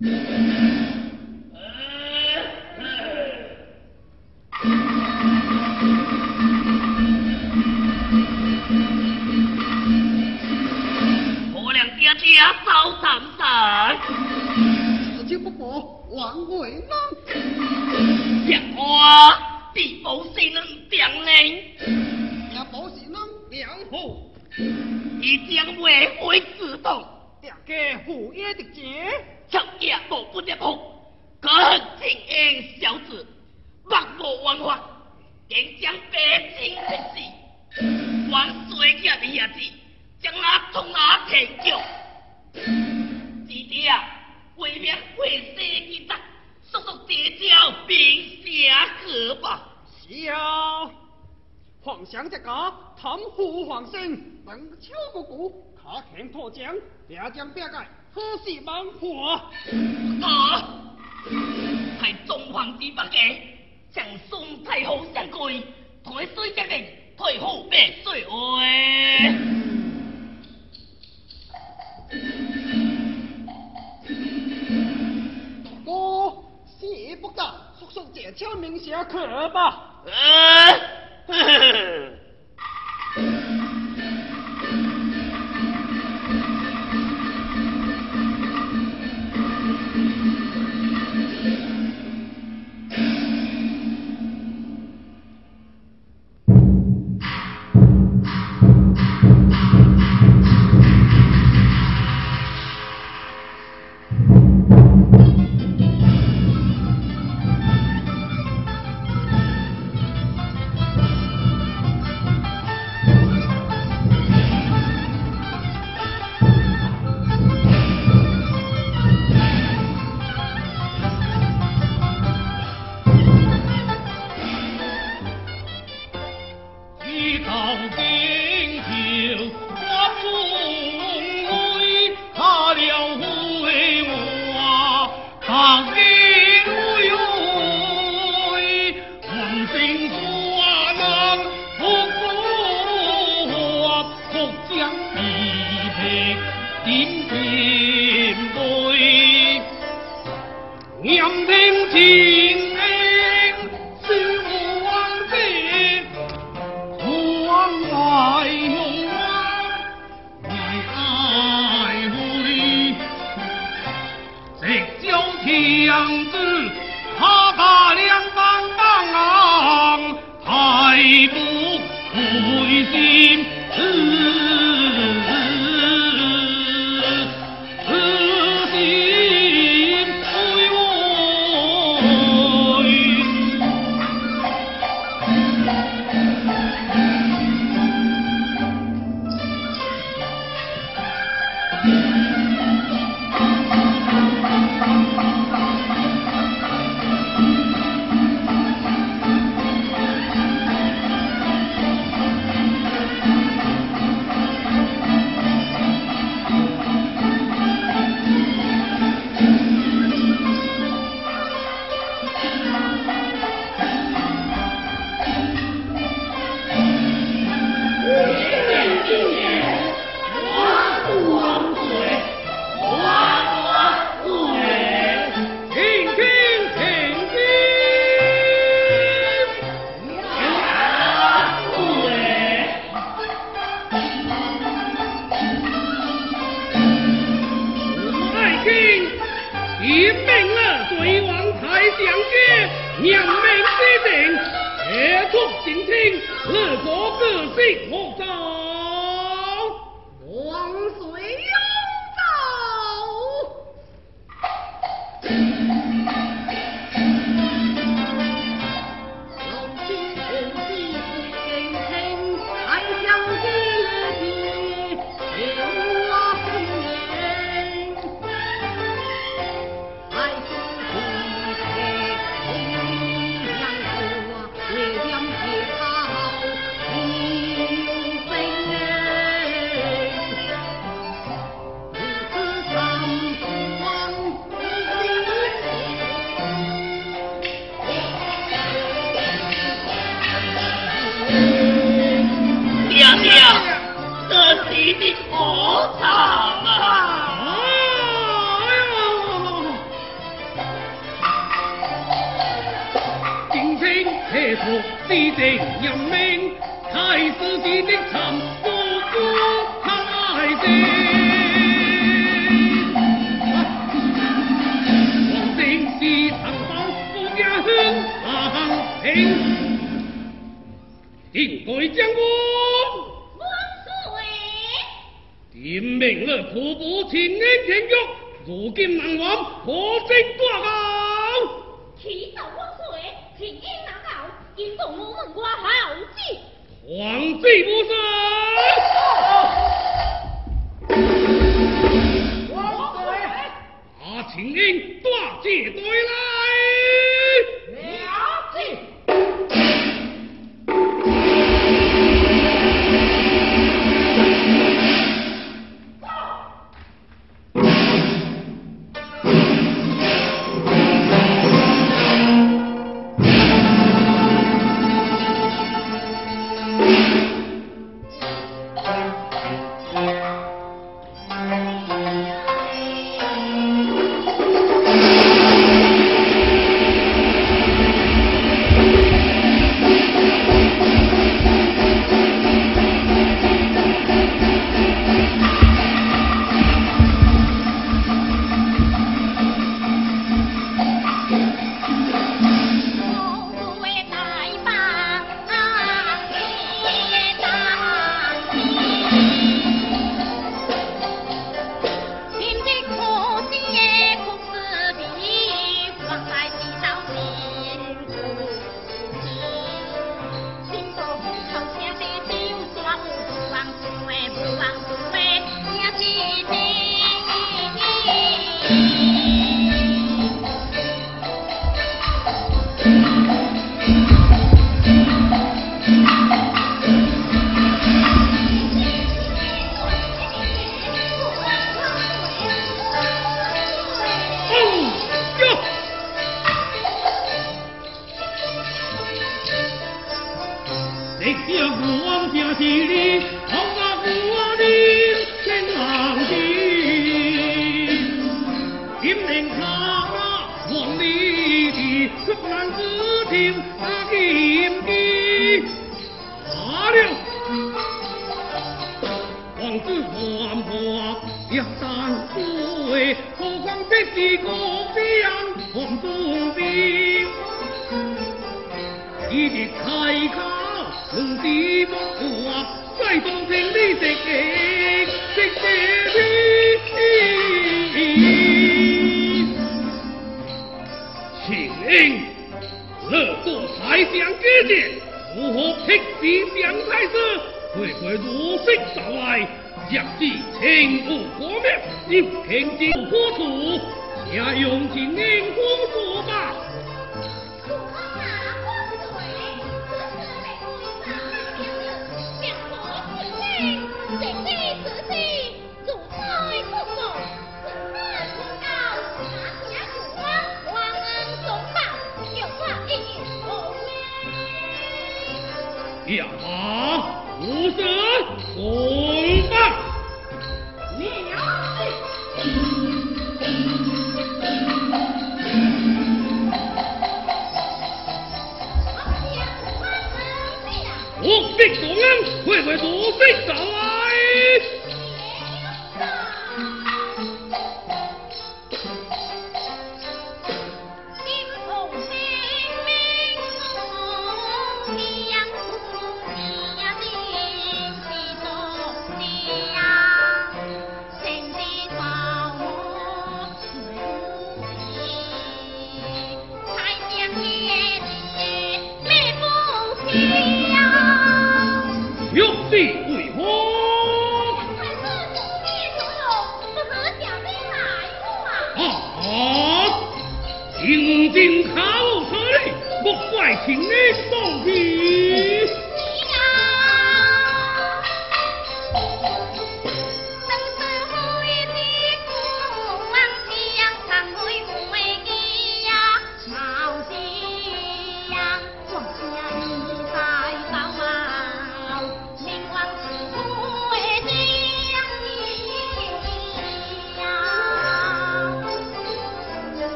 なるほど。天破江，两江边界，何时猛火？啊！系中横之北嘅，将宋太后相归，退水将令，退虎别水位。哥，谢不干，叔叔借枪明下去吧。呃我地定人命，太师之的沉不顾太王正是长保富家乡长平，应该将我。天命了，瀑布前年天约，如今难忘，可曾挂钩？启奏万岁，平安难道，应从我们挂好旨。皇旨不赦。万岁！阿秦英大姐对来。听，金打了，王子皇伯要三岁，何况这是国相王忠定，一的差错，天地崩塌，谁当兵？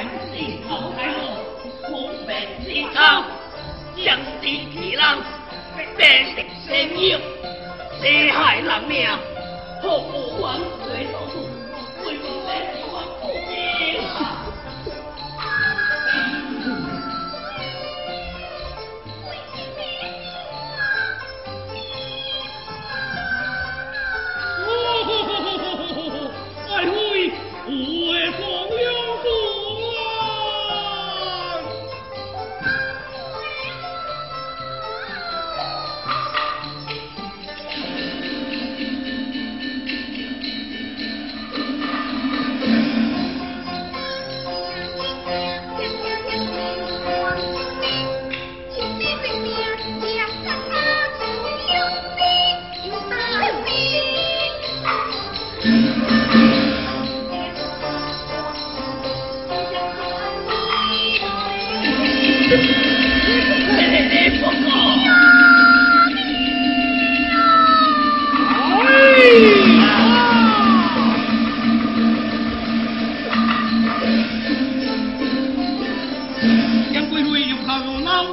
诊是好歹路，看病是偷。冷，病是正。人命，服务往最痛苦。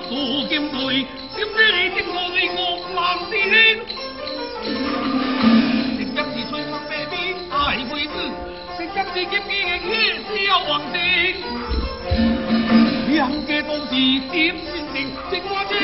苏金瑞，今日你正做你恶男之人。你今是吹风白面大鬼子，你今是金鸡的乞笑王子。两家都是真心情，情我情，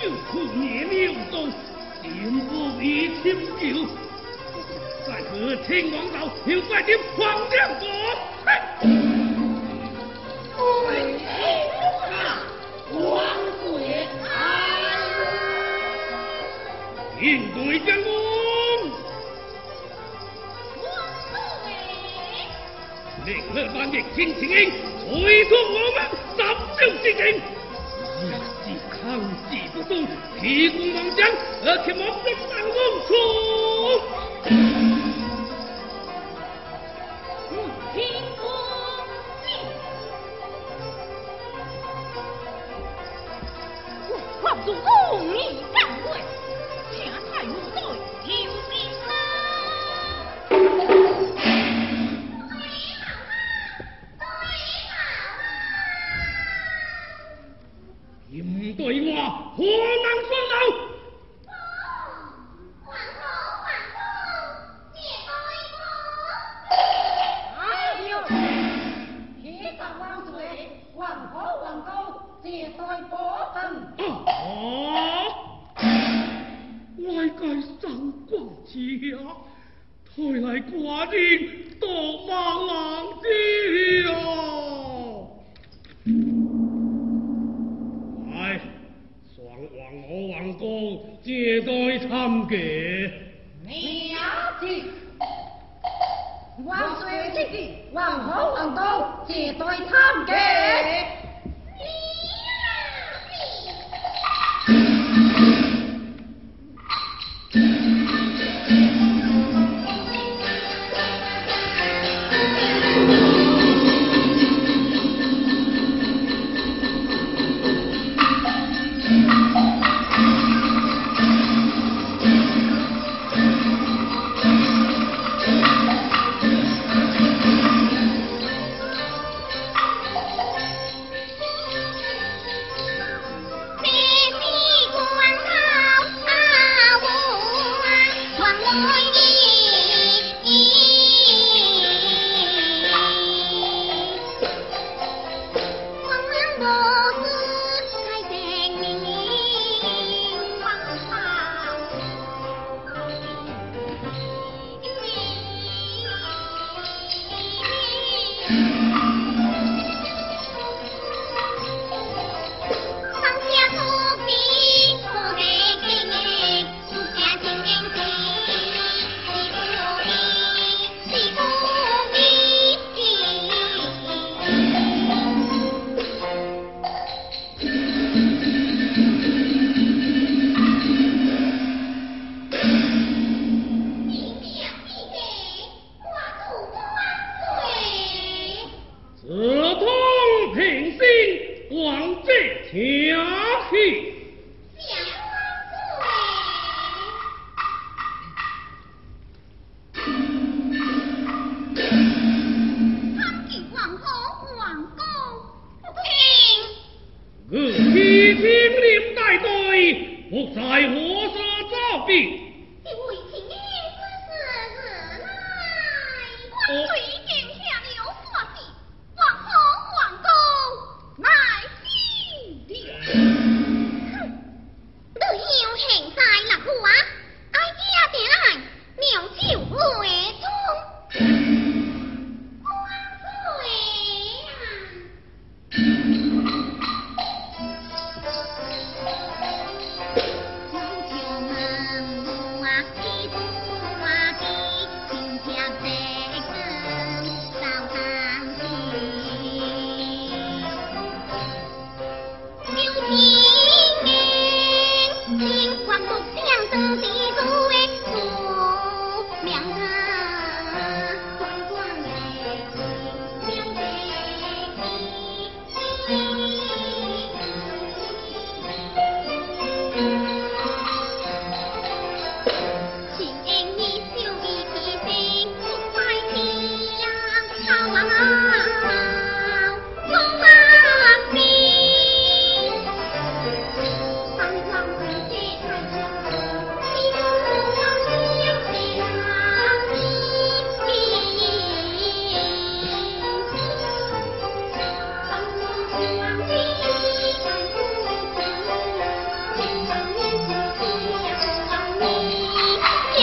救苦你妖宗，定恶灭千妖，在此天王岛，要怪就怪我。嘿，我为？将功，王四爷，联合青天英，委我们拯救世营。提供王将，而且我们的王公。家，抬来寡人夺孟浪子！来，双王五王公，借贷参见。你也，王，王王公，借贷参见。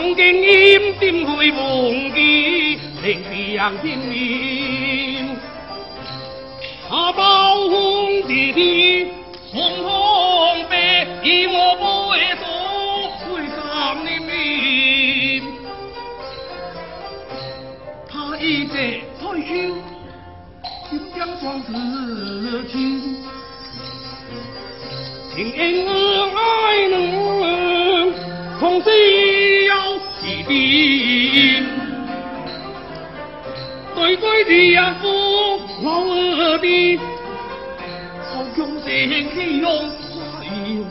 曾经银金会梦记，令夕阳天明。他包红的红红白，一抹不会走，会干你。他一再退休，金将壮志轻。情恩爱能同心。兵。对对的阿哥，老二的，好用神气用花有。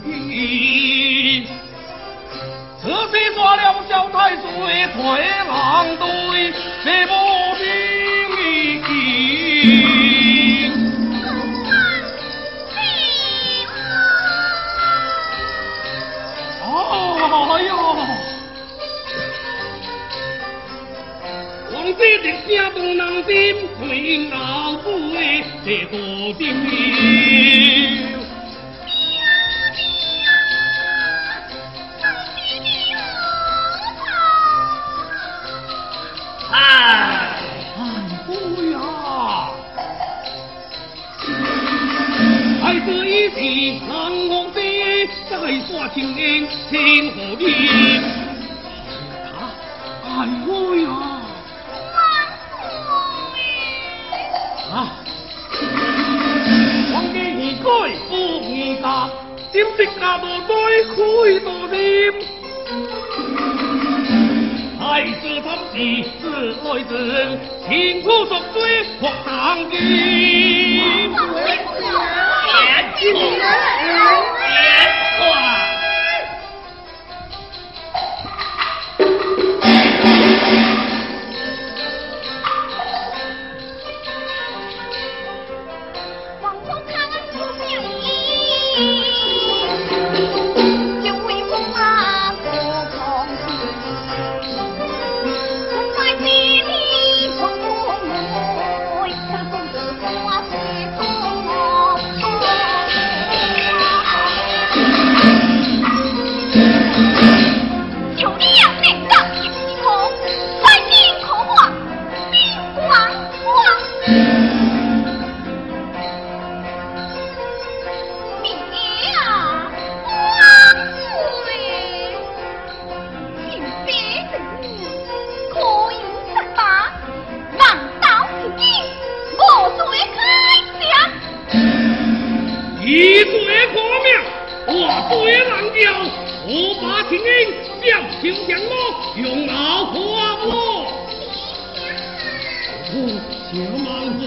抓了小太岁，太狼队，谁不兵？这笛声动人心，随牛背在高顶。这一席狼王，再耍青龙青虎哩。Đức Nam Mô Mới Khui Bồ Đềm, hai. 别忘掉，我把天鹰将秋香罗用老花我，小忙红